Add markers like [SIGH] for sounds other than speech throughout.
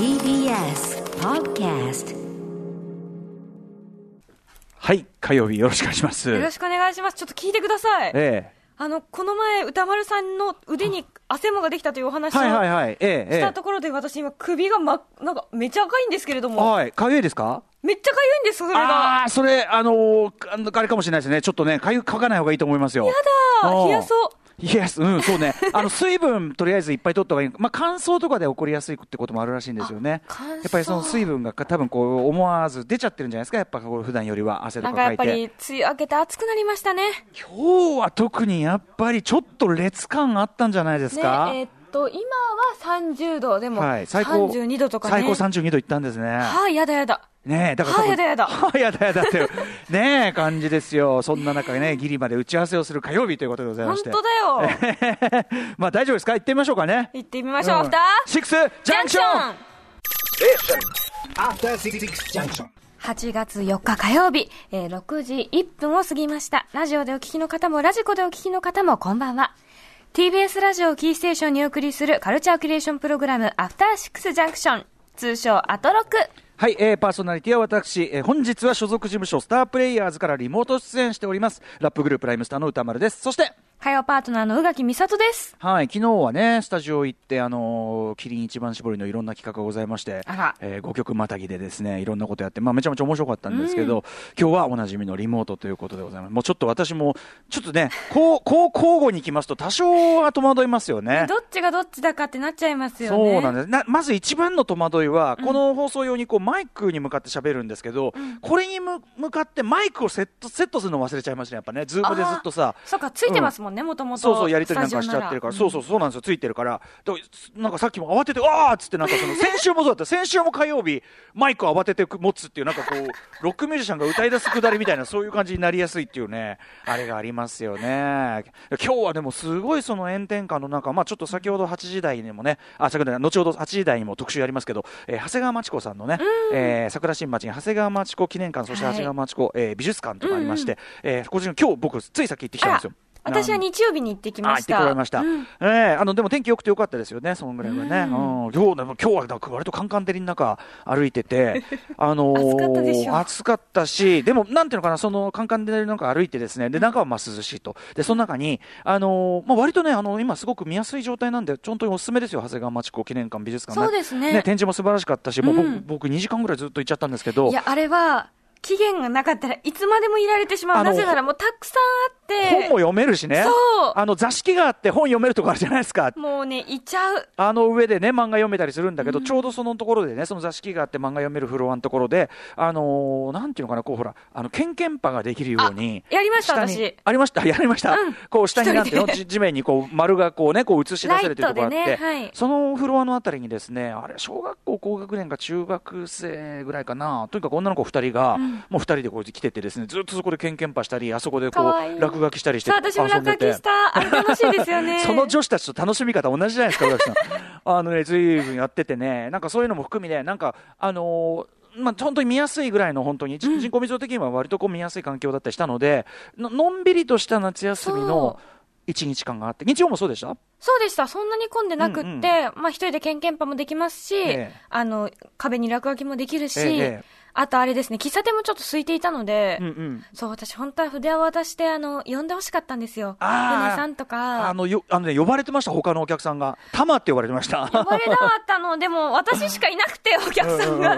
TBS Podcast はい、火曜日よろしくお願いします。よろしくお願いします。ちょっと聞いてください。えあの、この前、歌丸さんの腕に汗もができたというお話えをはいはいはい。ええしたところで、私今首がま、なんかめっちゃ赤いんですけれどええも、はい、かゆいですか？めっちゃ痒いんです、それが。あそれ、あのーあのあれかもしれないですね。ちょっとね、かゆ、かかない方がいいと思いますよ。やあー冷やそう。いや、うん、そうね。あの、水分、とりあえずいっぱい取った方がいい。まあ、乾燥とかで起こりやすいってこともあるらしいんですよね。やっぱりその水分が多分こう、思わず出ちゃってるんじゃないですか？やっぱこう普段よりは汗となんかやっぱかかいて。り、梅雨明けて暑くなりましたね。今日は特にやっぱりちょっと劣感あったんじゃないですね、か。えーっと、今は30度、でも、はい、最高。32度とかね。最高32度いったんですね。はあ、やだやだ。ねえ、だから。はあやだやだ [LAUGHS] はあやだやだっていう、[LAUGHS] ねえ、感じですよ。そんな中ね、ギリまで打ち合わせをする火曜日ということでございま本して。当だよ。[LAUGHS] まあ大丈夫ですか？行ってみましょうかね。行ってみましょう、うんアフターシックスジャンクション After Six Junction. 8月4日火曜日、えー6時1分を過ぎました。ラジオでお聞きの方も、ラジコでお聞きの方も、こんばんは。TBS ラジオキーステーションにお送りするカルチャーキュレーションプログラム、アフターシックスジャンクション。通称、アトロク。はい、えー、パーソナリティは私、えー、本日は所属事務所スタープレイヤーズからリモート出演しております。ラップグループライムスターの歌丸です。そして、火曜パートナーの宇垣美里です。はい、昨日はね、スタジオ行って、あのーキリン一番搾りのいろんな企画がございまして、えー、5曲またぎでですね、いろんなことやって、まあ、めちゃめちゃ面白かったんですけど、今日はおなじみのリモートということでございます。もうちょっと私も、ちょっとね、こう、[LAUGHS] こう交互に行きますと多少は戸惑いますよね。どっちがどっちだかってなっちゃいますよね。そうなんですなまず一番の戸惑いは、この放送用にこうマイクに向かって喋るんですけど、これにむ向かってマイクをセットセットするの忘れちゃいましたね、やっぱね、ズームでずっとさ。そうか、ついてますもんね、もともと。そうそう、やりとりなんかしちゃってるから、そうそう、そうなんですよ、ついてるから、だからなんかさっきも慌てて、あーっつって、なんかその、[LAUGHS] 先週もそうだった、先週も火曜日、マイクを慌てて持つっていう、なんかこう、[LAUGHS] ロックミュージシャンが歌い出すくだりみたいな、そういう感じになりやすいっていうね、あれがありますよね。今日はでも、すごいその炎天下の中、まあちょっと先ほど8時台にもね、あ、先ほど、後ほど8時台にも特集やりますけど、えー長谷川町子さんのね、えー桜新町に長谷川町子記念館、そして長谷川町子、えー美術館とかありまして、えーこちら今日僕、ついさっき行ってきたんですよ。私は日曜日に行ってきまあ、行ってした。こられました。うんええあの、でも天気良くてよかったですよね、そのぐらいはね。うん。今日でも今日は割とカンカン照りの中歩いてて、[LAUGHS] あのー暑かったでしょ暑かったし、でもなんていうのかな、そのカンカン照りの中歩いてですね、で、中はまあ涼しいと。で、その中に、あのーまあ割とね、あの、今すごく見やすい状態なんで、本当におすすめですよ、長谷川町子記念館美術館そうですね展示も素晴らしかったし、もう僕、うん僕2時間ぐらいずっと行っちゃったんですけどい、や、あれは、期限がなかったらいつまでもいられてしまう。なぜならもうたくさんあって。本も読めるしね。そう。あの、座敷があって本読めるとこあるじゃないですか。もうね、いっちゃう。あの上でね、漫画読めたりするんだけど、ちょうどそのところでね、その座敷があって漫画読めるフロアのところで、あのーなんていうのかな、こうほら、あの、ケンケンパができるように。あやりました私。ありました？[LAUGHS] やりました、うん。こう下になんていうの？地面にこう丸がこうね、こう映し出されてるところがあって、ねはい。そのフロアのあたりにですね、あれ、小学校高学年か中学生ぐらいかな、とにかく女の子二人が、もう二人でこう来ててですね、ずっとそこでケンケンパしたり、あそこでこうい落書きしたりして私も落書きした。あれ楽しいですよね。[LAUGHS] その女子たちと楽しみ方同じじゃないですか、宇垣さん。あのね、ずいぶんやっててね、なんかそういうのも含みで、なんか、あのーまあ、本当に見やすいぐらいの本当に、人人口密度的には割とこう見やすい環境だったりしたのでののんびりとした夏休みの一日間があって日曜もそうでした？そうでした。そんなに混んでなくって、うんうんまあ一人でケンケンパもできますし、ええあの、壁に落書きもできるし、えあとあれですね、喫茶店もちょっと空いていたので、うんうんそう、私本当は筆を渡して、あの、呼んでほしかったんですよ。あー船さんとか。あのよあの、ね、呼ばれてました、他のお客さんが。タマって呼ばれてました。呼ばれなかったの、[LAUGHS] でも私しかいなくて、お客さんが。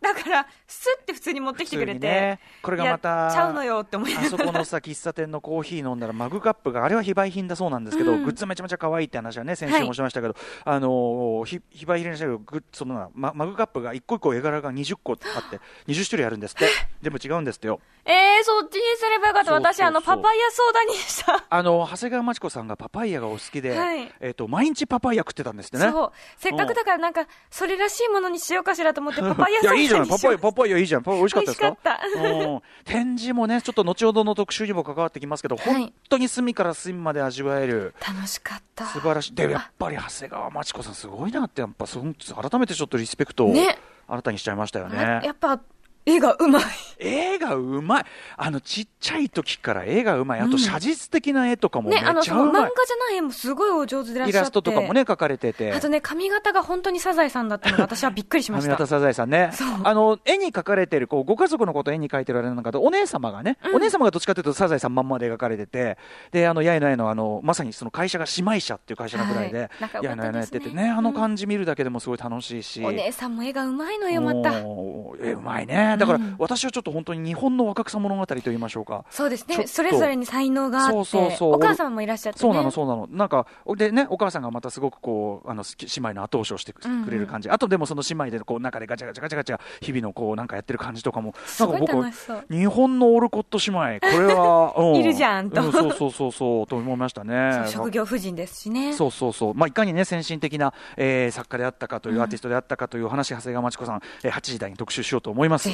だから、スッて普通に持ってきてくれて。ねこれがまたちゃうのよって思いなあがら。そこのさ、喫茶店のコーヒー飲んだら、マグカップが、あれは非売品だそうなんですけど、うんグッズめちゃめちゃ可愛いって話はね、先週もしましたけど、あのーひ非売品にしたけど、グッそのママグカップが一個一個絵柄が20個あって、20種類あるんですって。全部違うんですってよ。えー、そっちにすればよかった。私、あの、パパイヤソーダにした。あの、長谷川町子さんがパパイヤがお好きで、はいえっ、と、毎日パパイヤ食ってたんですってね。そう。せっかくだからなんか、それらしいものにしようかしらと思って、パパイヤソーダにいいじゃない。パパイヤ、パパイヤいいじゃん。パパイヤ美味しかったですか？美味しかったうん展示もね、ちょっと後ほどの特集にも関わってきますけど、はい本当に隅から隅まで味わえる。楽しかった。素晴らしい。で、やっぱり長谷川町子さんすごいなって、やっぱ、そ改めてちょっとリスペクトを、ね新たにしちゃいましたよね。やっぱ、絵がうまい。絵がうまい。あのちっちゃい時から絵がうまい。あと写実的な絵とかもめね、っちゃうまい、画じゃない絵もすごいお上手でいらっイしゃって。ラストとかもね描かれてて。あとね、髪型が本当にサザエさんだったのが私はびっくりしました。上方サザエさんね。あの絵に描かれてるこうご家族のことを絵に描いてるあれなんかとお姉様がね、お姉様がどっちかというとサザエさんまんまで描かれててであの八重の絵のあのまさにその会社が姉妹社っていう会社のぐらいで、はいの絵のやっててねあの感じ見るだけでもすごい楽しいし、お姉さんも絵がうまいのよ、また。おーえうまいねだから、うん私はちょっと本当に日本の若草物語と言いましょうかそうですね。それぞれに才能があって。そうそうそうお母様もいらっしゃって、ね。そうなの、そうなの。なんか、でね、お母さんがまたすごくこう、あの、姉妹の後押しをしてくうんうんれる感じ。あとでもその姉妹でこう、中でガチャガチャガチャガチャ、日々のこう、なんかやってる感じとかも、なんか僕楽しそう。日本のオルコット姉妹、これは、[LAUGHS] ういるじゃんとうそうそうそうそう、と思いましたね。職業婦人ですしね。そうそうそう、まあ、いかにね、先進的な、えー作家であったかという、アーティストであったかという話、長谷川町子さん、えー8時台に特集しようと思います。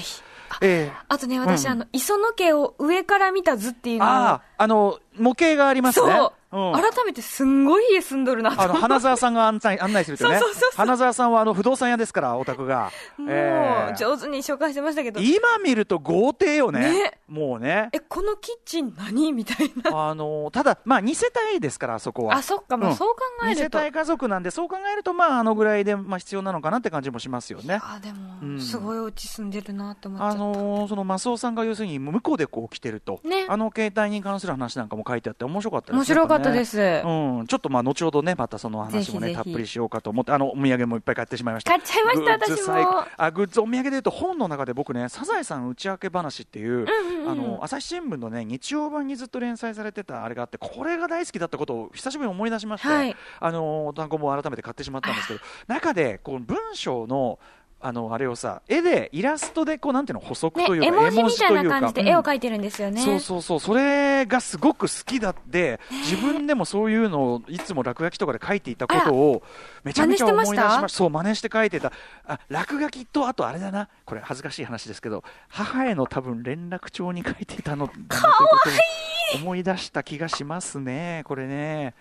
えーあとね、私、うん。あの、磯野家を上から見た図っていうのを、ああ、あの、模型がありますね。そう、うん改めてすんごい家住んどるなとあの花澤さんが案内 [LAUGHS] 案内するとねそうそうそうそう花澤さんはあの不動産屋ですから、お宅が。もえーう、上手に紹介してましたけど、今見ると豪邸よね、ねもうね。え、このキッチン何？みたいな。[LAUGHS] あのただ、まあ、2世帯ですから、あそこは。あ、そっか、まあ、うんそう考えると。2世帯家族なんで、そう考えると、まあ、あのぐらいで、まあ、必要なのかなって感じもしますよね。あ、でうんも、すごいお家住んでるなって思っちゃった。あのそのマスオさんが要するに向こうでこう来てると、ねあの携帯に関する話なんかも書いてあって面白かったですね面白かったでやす。ぱねうん、ちょっとまあ後ほどねまたその話もぜひぜひ。ねたっぷりしようかと思ってあのお土産もいっぱい買ってしまいました。買っちゃいました私もグッズ最高。あグッズお土産で言うと本の中で僕ねサザエさん内訳話っていう,、あの朝日新聞のね日曜版にずっと連載されてたあれがあってこれが大好きだったことを久しぶりに思い出しまして、はい。あの単語も改めて買ってしまったんですけど中でこう文章のあのあれをさ絵でイラストでこうなんていうの補足ねというか、絵文字みたいな感じで絵をうん。描いてるんですよね。そうそうそうそれがすごく好きだって自分でもそういうのをいつも落書きとかで書いていたことをめちゃめちゃ思い出しました。そう真似して書いてた。あ落書きとあとあれだな。これ恥ずかしい話ですけど母への多分連絡帳に書いていたのだなということを思い出した気がしますねこれね、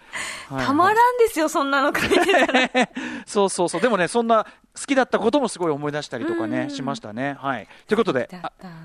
はい。たまらんですよ、そんなの書いてたら。[LAUGHS] そうそうそう。でもねそんな好きだったこともすごい思い出したりとかね、しましたね。はい。ということで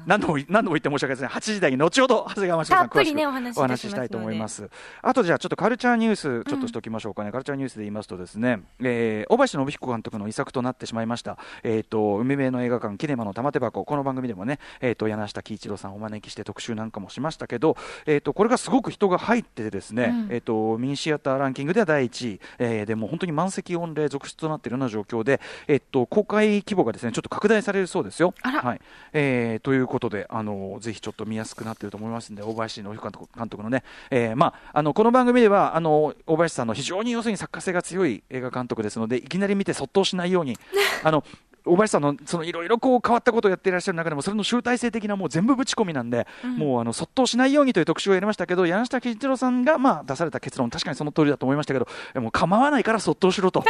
何度も何度も言って申し訳ないですね8時台に後ほど長谷川真さん詳しくお話ししたいと思います。あとじゃあちょっとカルチャーニュースちょっとしておきましょうかね、カルチャーニュースで言いますとですね、えー、大林信彦監督の遺作となってしまいました。えっ、と海辺の映画館キネマの玉手箱この番組でもねえっ、と柳下喜一郎さんをお招きして特集なんかもしましたけどえっ、とこれがすごく人が入っててですね、うん。えっ、とミニシアターランキングでは第1位、えーでも本当に満席御礼続出となっているような状況でえっ、と公開規模がですねちょっと拡大されるそうですよ。はい。えーということであのぜひちょっと見やすくなっていると思いますので大林信彦監督監督のね、えーまあ、あのこの番組ではあの大林さんの非常に要するに作家性が強い映画監督ですのでいきなり見てそっとしないように [LAUGHS] あの大林さんのそのいろいろこう変わったことをやっていらっしゃる中でもそれの集大成的なもう全部ぶち込みなんで、もうあのそっとしないようにという特集をやりましたけど柳下喜一郎さんがまあ出された結論確かにその通りだと思いましたけどえもう構わないからそっとしろと。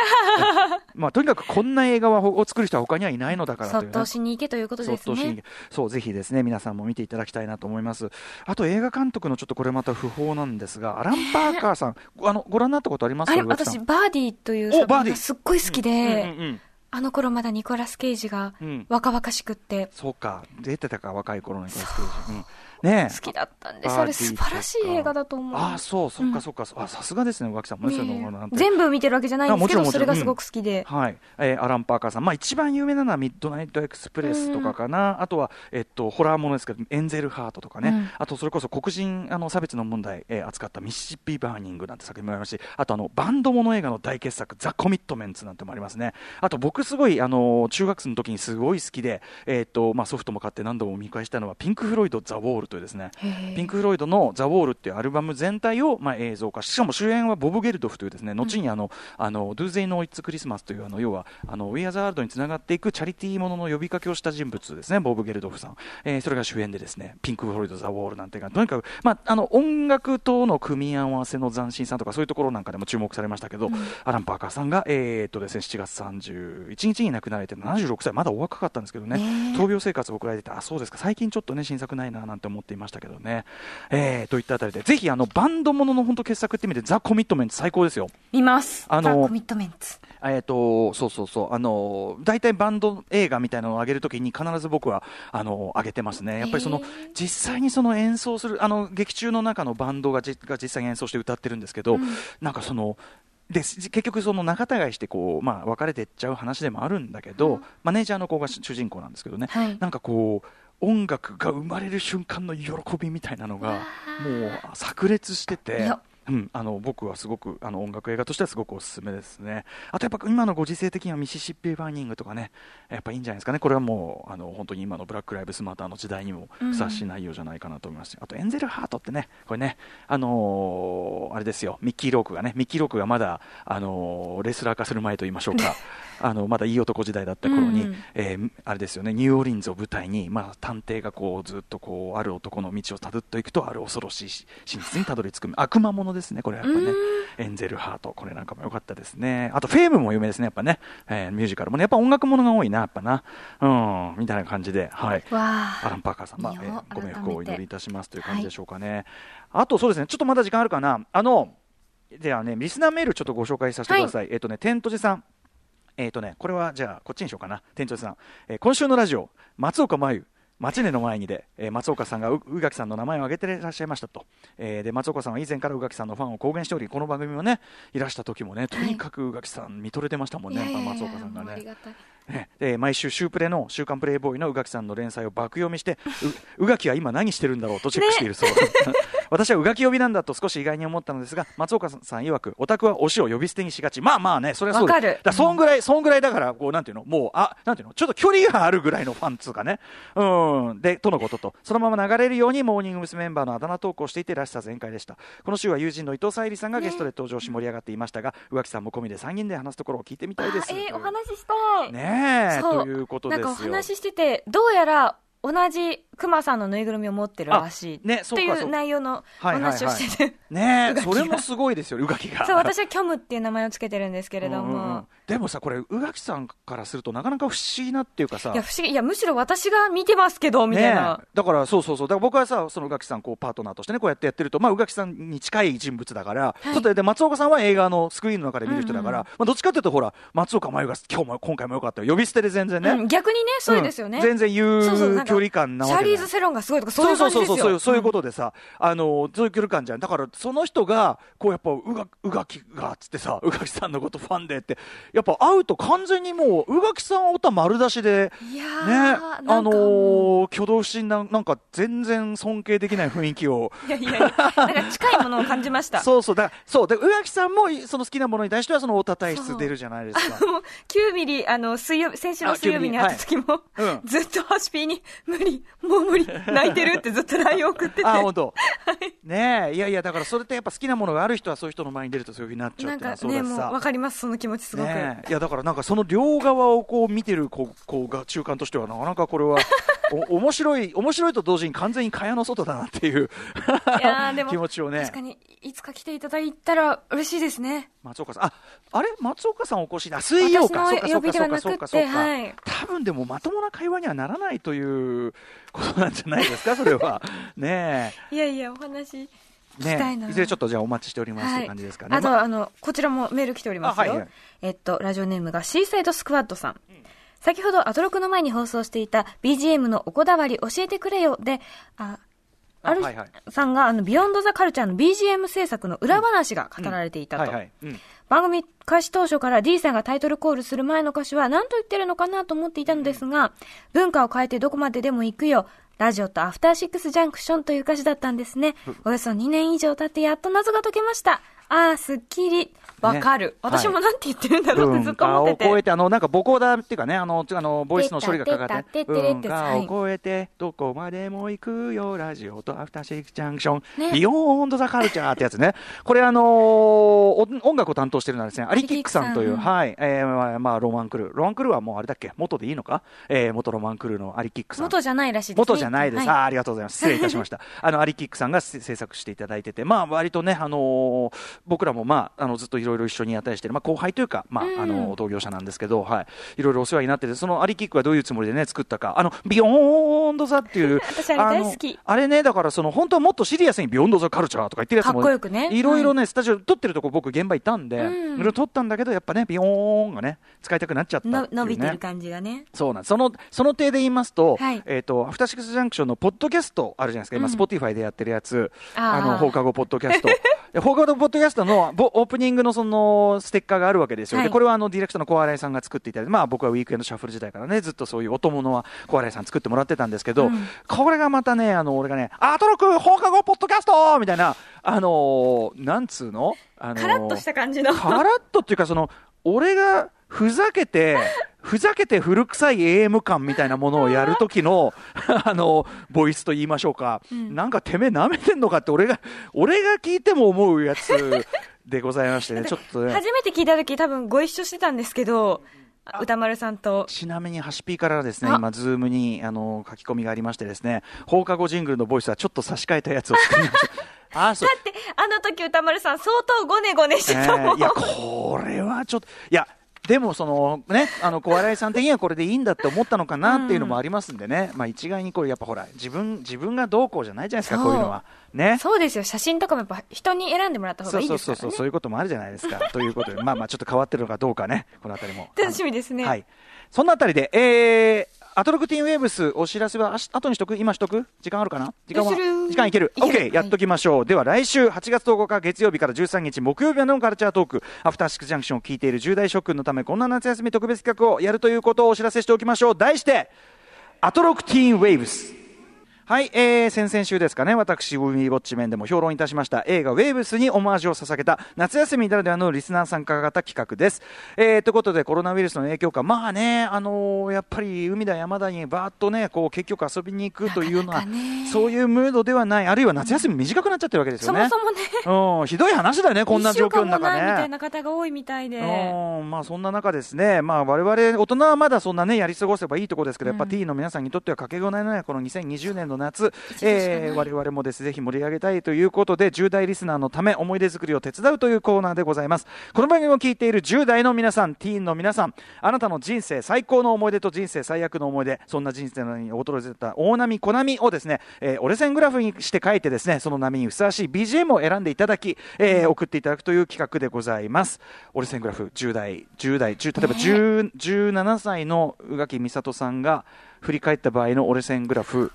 [LAUGHS] まあとにかくこんな映画はを作る人は他にはいないのだからという、ね、そっとしに行けということですね。そうぜひですね皆さんも見ていただきたいなと思います。あと映画監督のちょっとこれまた不法なんですがアラン・パーカーさんあのご覧になったことあります？あれ、植木さん。私、バーディーというおバーディー。作品がすっごい好きで、うんうんうんあの頃まだニコラス・ケイジがうん。若々しくって、そうか。出てたか若い頃のニコラスケイジ。うんねえ。好きだったんです。れ素晴らしい映画だと思う。ああそうそっかそっか、あさすがですね宇垣さん。もねそういうのなんて。全部見てるわけじゃないんですけど、それがすごく好きで。はい、えーアラン・パーカーさん、まあ、一番有名なのはミッドナイト・エクスプレスとかかな、あとは、えっと、ホラーものですけど、エンゼル・ハートとかね、うん。あとそれこそ黒人あの差別の問題、えー扱ったミシシッピ・バーニングなんて作品もありますし、あとあのバンドもの映画の大傑作、ザ・コミットメンツなんてもありますね。あと僕、すごいあの中学生の時にすごい好きで、えっとまあ、ソフトも買って何度も見返したのは、ピンク・フロイド・ザ・ウォールというですね、ピンク・フロイドのザ・ウォールっていうアルバム全体を、まあ、映像化。しかも主演はボブ・ゲルドフというですね後にあの、あのドゥーゼイ・ノー・イッツ・クリスマスというあの要はあのウィア・ザ・ワールドにつながっていくチャリティーものの呼びかけをした人物ですねボブ・ゲルドフさん、えーそれが主演でですねピンク・フロイド・ザ・ウォールなんていうかとにかく、まあ、あの音楽との組み合わせの斬新さとかそういうところなんかでも注目されましたけど、アラン・パーカーさんが、えーっとですね、7月31日に亡くなられて76歳。まだお若かったんですけどね。闘病生活を送られててあそうですか。最近ちょっとね新作ないななんて思思っていましたけどね。えー、といったあたりで、ぜひあのバンドものの本当傑作ってみて、ザ・コミットメント最高ですよ。見ます。あのザコミットメンツ。えー、とそうそうそう、あの大体バンド映画みたいなのを上げるときに、必ず僕はあの上げてますね、やっぱりその実際にその演奏する、あの劇中の中のバンドがじが実際に演奏して歌ってるんですけど、なんかその、で結局、その仲違いしてこう、まあ、別れていっちゃう話でもあるんだけど、マネージャーの子が主人公なんですけどね、はいなんかこう、音楽が生まれる瞬間の喜びみたいなのが、もう炸裂していてや。うん、あの僕はすごくあの音楽映画としてはすごくおすすめですね。あとやっぱ今のご時世的にはミシシッピバーニングとかね、やっぱいいんじゃないですかね。これはもうあの本当に今のブラックライブスマーターの時代にもふさわしい内容じゃないかなと思いますし、あとエンゼルハートってね、これね、あのーあれですよ、ミッキーロークがね、ミッキーロークがまだあのーレスラー化する前と言いましょうか。[LAUGHS] あのまだいい男時代だった頃に、うんうん。えーあれですよね、ニューオーリンズを舞台に、まあ、探偵がこうずっとこうある男の道をたどっていくと、ある恐ろしいし真実にたどり着く、悪魔ものですね、これやっぱね、エンゼルハート、これなんかも良かったですね、あとフェームも有名ですね、やっぱね、えーミュージカルもね、やっぱ音楽ものが多いな、やっぱな、うん、みたいな感じで、はい。わアラン・パーカーさん、まあえーご冥福をお祈りいたしますという感じでしょうかね。はいあとそうですね、ちょっとまだ時間あるかな、あの、ではね、リスナーメールちょっとご紹介させてください。えっ、とね、テントジさん。えっ、とね、これはじゃあ、こっちにしようかな。店長さん。えー今週のラジオ、松岡真優、町根の前にで、えー松岡さんが宇垣さんの名前を挙げていらっしゃいましたと、えーで松岡さんは以前から宇垣さんのファンを公言しておりこの番組もねいらした時もねとにかく宇垣さん見とれてましたもんね、はい松岡さんがね [LAUGHS] ね、で毎週、週プレの週刊プレイボーイの宇垣さんの連載を爆読みして、う宇垣は今何してるんだろうとチェックしているそう、[LAUGHS] [LAUGHS] 私は宇垣呼びなんだと少し意外に思ったのですが、松岡さん曰く、オタクは推しを呼び捨てにしがち、まあまあね、それはそうだからそんぐらい、そんぐらいだから、こうなんていうの、もう、あなんていうの、ちょっと距離があるぐらいのファンっつうかね、うん、で、とのことと、そのまま流れるように、モーニング娘。メンバーのあだ名トークをしていて、らしさ全開でした。この週は友人の伊藤沙莉さんがゲストで登場し盛り上がっていましたが、宇垣さんも込みで3人で話すところを聞いてみたいです。あえーお話ししたい。ねえ、そうということですよ。なんかお話ししてて、どうやら同じクマさんのぬいぐるみを持ってるらしい。っていう内容の話をしてて。ねそれもすごいですよ、宇垣が。そう、私はキョムっていう名前をつけてるんですけれどうんうんうんも。でもさ、これ、宇垣さんからすると、なかなか不思議なっていうかさ、いや、不思議。いや、むしろ私が見てますけど、みたいなね。えだからそうそうそう、だから僕はさ、その宇垣さん、こうパートナーとしてね、こうやってやってると、まあ、宇垣さんに近い人物だから、いちょっとで松岡さんは映画のスクリーンの中で見る人だから、うんまあ、どっちかっていうと、ほら、松岡真優が今日も今回もよかったよ、呼び捨てで全然ね、うん逆にね、そうですよね。ん全然言そう距離感なわけリーズ・セロンがすごいとか、そそうういうそうそうそう感じですよ。そういうそういうことでさ、あのそういう距離感じゃん。だからその人がこうやっぱうがうがきがっつってさ宇垣さんのことファンでってやっぱ会うと完全にもう宇垣さんおた丸出しでねあのー挙動不審ななんか全然尊敬できない雰囲気を。いやいやいや、なんか近いものを感じました。[LAUGHS] そうそうだそうで宇垣さんもその好きなものに対してはその太田体質出るじゃないですか。もう9ミリ、あの、水曜日、先週の水曜日に会った時も、はい。うん。ずっとハシピーに、無理、もう [LAUGHS] 無理、泣いてるってずっと LINE 送ってて。あ本当ねえ。いやいやだからそれってやっぱ好きなものがある人はそういう人の前に出るとそういうふうになっちゃうっていうのはそうだしさわかります、その気持ちすごく。ねえ。いやだからなんかその両側をこう見てる子子が中間としてはなかなかこれはお [LAUGHS] 面白い面白いと同時に完全に蚊帳の外だなっていう [LAUGHS] 気持ちをね。確かに、いつか来ていただいたら嬉しいですね。松岡さん。ああれ？松岡さんお越しだ水曜か。そうかそうかそうか呼びではなくそうかそうか、はい。多分でもまともな会話にはならないということなんじゃないですかそれは。[LAUGHS] ねいやいや、お話。ねえ。いずれちょっとじゃあお待ちしておりますとはいいう感じですかね、あと、まあ。あの、こちらもメール来ておりますよ。あはいはい。えっと、ラジオネームがシーサイドスクワッドさん。先ほどアトロクの前に放送していた BGM のおこだわり教えてくれよで、あ、あるはいはい。さんがあの、ビヨンドザカルチャーの BGM 制作の裏話が語られていたと。番組開始当初から D さんがタイトルコールする前の歌詞は何と言ってるのかなと思っていたのですが、文化を変えてどこまででも行くよ。ラジオとアフターシックスジャンクションという歌詞だったんですね。およそ2年以上経ってやっと謎が解けました。あー、すっきり。わかる。はい私もなんて言ってるんだろうってずっと思ってて。超えて、あの、なんか、ボコーダーっていうかね、あの、あの、ボイスの処理がかかって、文て化を超えて、どこまでも行くよ、ラジオとアフターシックスジャンクション、ね。ビヨーンドザカルチャーってやつね。これ、あのーお音楽を担当してるのはですね、アリキックさんという、はい、えー、まあ、まあ、ロマンクルー。ロマンクルーはもうあれだっけ？元でいいのか？えー、元ロマンクルーのアリキックさん。元じゃないらしいです、ね。元じゃないです、はい。あーありがとうございます、失礼いたしました、[LAUGHS] あのアリキックさんがせ制作していただいてて、まあ割とね、あのー僕らも、まあ、あのずっといろいろ一緒にやったりしてる、まあ、後輩というか、まあうん。あの同業者なんですけど、はい、いろいろお世話になっててそのアリキックはどういうつもりでね作ったか。あの Beyond the っていう [LAUGHS] 私あれ大好き。のあれねだからその本当はもっとシリアスに Beyond the Culture とか言ってるやつもかっこよくね。いろいろね、スタジオ撮ってるとこ僕現場いたんで、うん。いろいろ撮ったんだけどやっぱねビヨーンがね使いたくなっちゃったっね、の伸びてる感じがね。そうなんです。そのその点で言いますと、はい。えっ、とアフターシックスジャンクションのポッドキャストあるじゃないですか、今うん。スポティファイでやってるやつ、あの放課後ポッドキャスト。で [LAUGHS] 放課後ポッドキャストのボオープニングのそのステッカーがあるわけですよ、はいでこれはあのディレクターの小荒井さんが作っていただいて、まあ、僕はウィークエンドシャッフル時代からねずっとそういう音物は小荒井さん作ってもらってたんですけど、うんこれがまたねあの俺がね「アトロク放課後ポッドキャスト!」みたいなあのーなんつうの、あのーカラッとした感じの。カラッとっていうかその俺がふざけて [LAUGHS] ふざけて古臭い AM 感みたいなものをやる時の [LAUGHS] あのボイスと言いましょうか、なんかてめえ舐めてんのかって俺が俺が聞いても思うやつでございましてね。[LAUGHS] ちょっとね。初めて聞いた時多分ご一緒してたんですけど、宇多丸さんと。ちなみに橋P からですねあ。今ズームにあの書き込みがありましてですね。放課後ジングルのボイスはちょっと差し替えたやつを作りました。あそう。だって、あの時歌丸さん相当ゴネゴネしてえたもん。ーいや、これはちょっと、いや、でもそのね、あの小笑いさん的にはこれでいいんだって思ったのかなっていうのもありますんでね、まあ一概にこれやっぱほら自分自分がどうこうじゃないじゃないですかそう。こういうのは。ね。そうですよ。写真とかもやっぱ人に選んでもらった方そうがいいそうそうそうですからね。そういうこともあるじゃないですか。[LAUGHS] ということで。まあまあちょっと変わってるのかどうかね。このあたりも。楽しみですね。はい。そんなあたりでえーアトロクティーンウェーブスお知らせはあし後にしとく？今しとく？時間あるかな？時間は？時間いける？いける。OK やっときましょう、では来週8月10日月曜日から13日木曜日のカルチャートーク。アフターシックスジャンクションを聞いている重大諸君のためこんな夏休み特別企画をやるということをお知らせしておきましょう。題してアトロクティーンウェーブスはい、えー、先々週ですかね、私、ウィーウォッチ面でも評論いたしました映画、ウェーブスにオマージュを捧げた夏休みならではのリスナー参加型企画です。えー、ということで、コロナウイルスの影響か、まあね、あのーやっぱり海だ、山だにバーっとね、こう結局遊びに行くというような、なかなかねそういうムードではない、あるいは夏休み短くなっちゃってるわけですよね。そもそもね、うん、ひどい話だよね、こんな状況の中一週間もないみたいね。な方が多いみたいで。うんまあそんな中ですね、まあ我々大人はまだそんなねやり過ごせばいいところですけど、やっぱ T の皆さんにとってはかけがえのないこの2020年の夏、一度しかないえー我々もですぜひ盛り上げたいということで10代リスナーのため思い出作りを手伝うというコーナーでございます。この番組を聞いている10代の皆さん、ティーンの皆さん、あなたの人生最高の思い出と人生最悪の思い出、そんな人生に訪れた大波小波をですね、えー折れ線グラフにして書いてですね、その波にふさわしい BGM を選んでいただき、えー送っていただくという企画でございます。折れ線グラフ10代、10代、10例えば10 17歳の宇垣美里さんが振り返った場合の折れ線グラフ、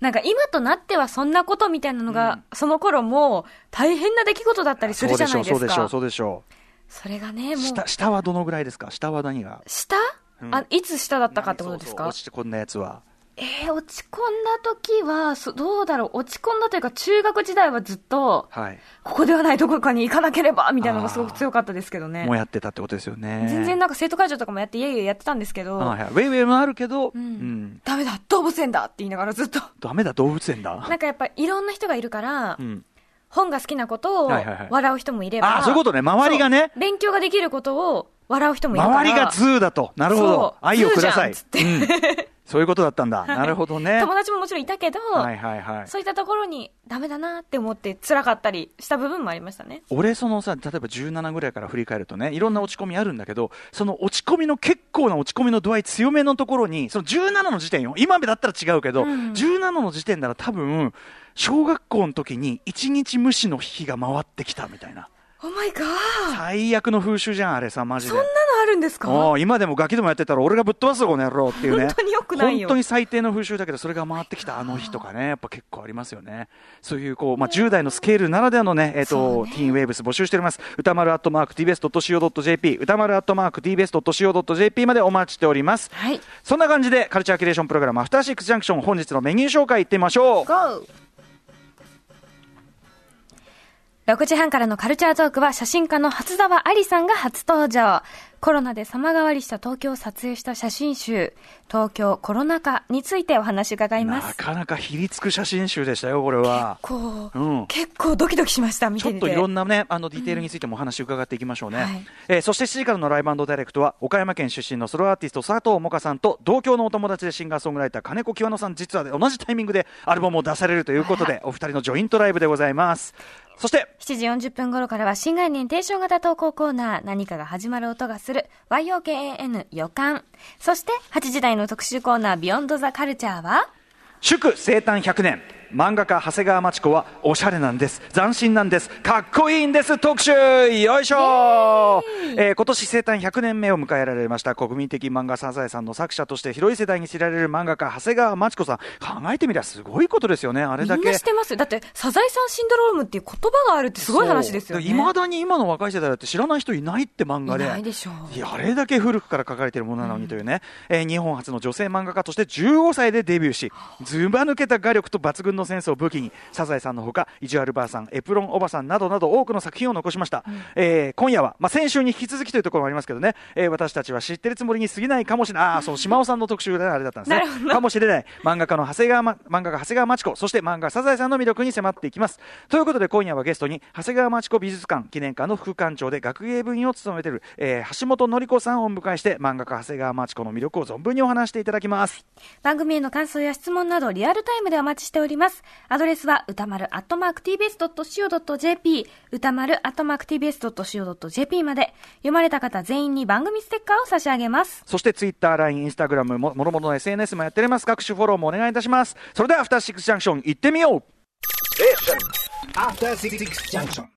なんか今となってはそんなことみたいなのが、その頃もう大変な出来事だったりするじゃないですか。そうでしょう、そうでしょう、それがね、もう。下下はどのぐらいですか？下は何が？下、うん。あ、いつ下だったかってことですか？落ちてこんなやつはえー、落ち込んだ時は、そどうだろう、落ち込んだというか、中学時代はずっと、はい。ここではないどこかに行かなければ、みたいなのがすごく強かったですけどね。もう。やってたってことですよね。全然なんか生徒会長とかもやって、いえいえやってたんですけど、はいはい、ウェイウェイもあるけど、ううん。んダメだ、動物園だって言いながらずっと。ダメだ動物園だ。なんかやっぱいろんな人がいるから、うん。本が好きなことをはいはいはい笑う人もいれば、あーそういうことね。周りがね。勉強ができることを笑う人もいるから。周りがズーだと。なるほど。愛をください。 ZOO じゃんつうんそういうことだったんだ、はい。なるほどね。友達ももちろんいたけど、はいはいはい。そういったところにダメだなって思って辛かったりした部分もありましたね。俺そのさ例えば17ぐらいから振り返るとねいろんな落ち込みあるんだけどその落ち込みの結構な落ち込みの度合い強めのところにその17の時点よ。今だったら違うけど、うん。17の時点なら多分小学校の時に一日無視の日が回ってきたみたいな。オーマイガー最悪の風習じゃんあれさマジで。そんなるんですか今でもガキでもやってたら俺がぶっ飛ばすぞこの野郎っていうね。本当に良くないよ。本当に最低の風習だけどそれが回ってきたあの日とかねやっぱ結構ありますよね。そういうこう、まあ、10代のスケールならではのね、えっとね。ティーンウェーブス募集しております。歌丸アットマーク TBS.CO.JP 歌丸アットマーク TBS.CO.JP までお待ちしております。はい。そんな感じでカルチャーキュレーションプログラムアフターシックスジャンクション本日のメニュー紹介いってみましょう。GO! 6時半からのカルチャートークは写真家の初沢ありさんが初登場。コロナで様変わりした東京を撮影した写真集、東京コロナ禍についてお話伺いまなす。かなかひりつく写真集でしたよこれはこう、うん結構ドキドキしました、見てみて。ちょっといろんなね、あのディテールについてもお話伺っていきましょうね。はいえーそして7時からのライブダイレクトは、岡山県出身のソロアーティスト佐藤萌歌さんと同郷のお友達でシンガーソングライター金子清乃さん、実は同じタイミングでアルバムを出されるということで、お二人のジョイントライブでございます。そして、7時40分頃からは新概念提唱型投稿コーナー、何かが始まる音がする、YOKAN 予感。そして、8時台の特集コーナー、ビヨンドザカルチャーは、祝生誕100年漫画家長谷川町子はおしゃれなんです。斬新なんです。かっこいいんです。特集!よいしょ!えー今年生誕100年目を迎えられました。国民的漫画サザエさんの作者として広い世代に知られる漫画家長谷川町子さん。考えてみりゃすごいことですよね。あれだけみんなしてます。よ。だって、サザエさんシンドロームっていう言葉があるってすごい話ですよね。いまだに今の若い世代だって知らない人いないって漫画で。いないでしょう。いやあれだけ古くから書かれているものなのにというね、えー日本初の女性漫画家として15歳でデビューしずば抜けた画力と抜群のセンスを武器にサザエさんのほか意地悪ばあさんエプロンおばさんなどなど多くの作品を残しました、えー今夜は、まあ、先週に引き続きというところもありますけどね、えー私たちは知ってるつもりに過ぎないかもしれないああそう島尾さんの特集であれだったんですね。かもしれない。漫画家の長谷川、ま、漫画家長谷川町子そして漫画サザエさんの魅力に迫っていきます。ということで今夜はゲストに長谷川町子美術館記念館の副館長で学芸部員を務めている、えー橋本典子さんをお迎えして漫画家長谷川町子の魅力を存分にお話していただきます。番組への感想や質問などリアルタイムでお待ちしております。アドレスは歌丸アットマーク tbs.co.jp 歌丸アットマーク tbs.co.jp まで読まれた方全員に番組ステッカーを差し上げます。そしてツイッター、LINE、インスタグラムも、もろもろの SNS もやっております。各種フォローもお願いいたします。それでは、アフターシックスジャンクション行ってみよう After Six Junction.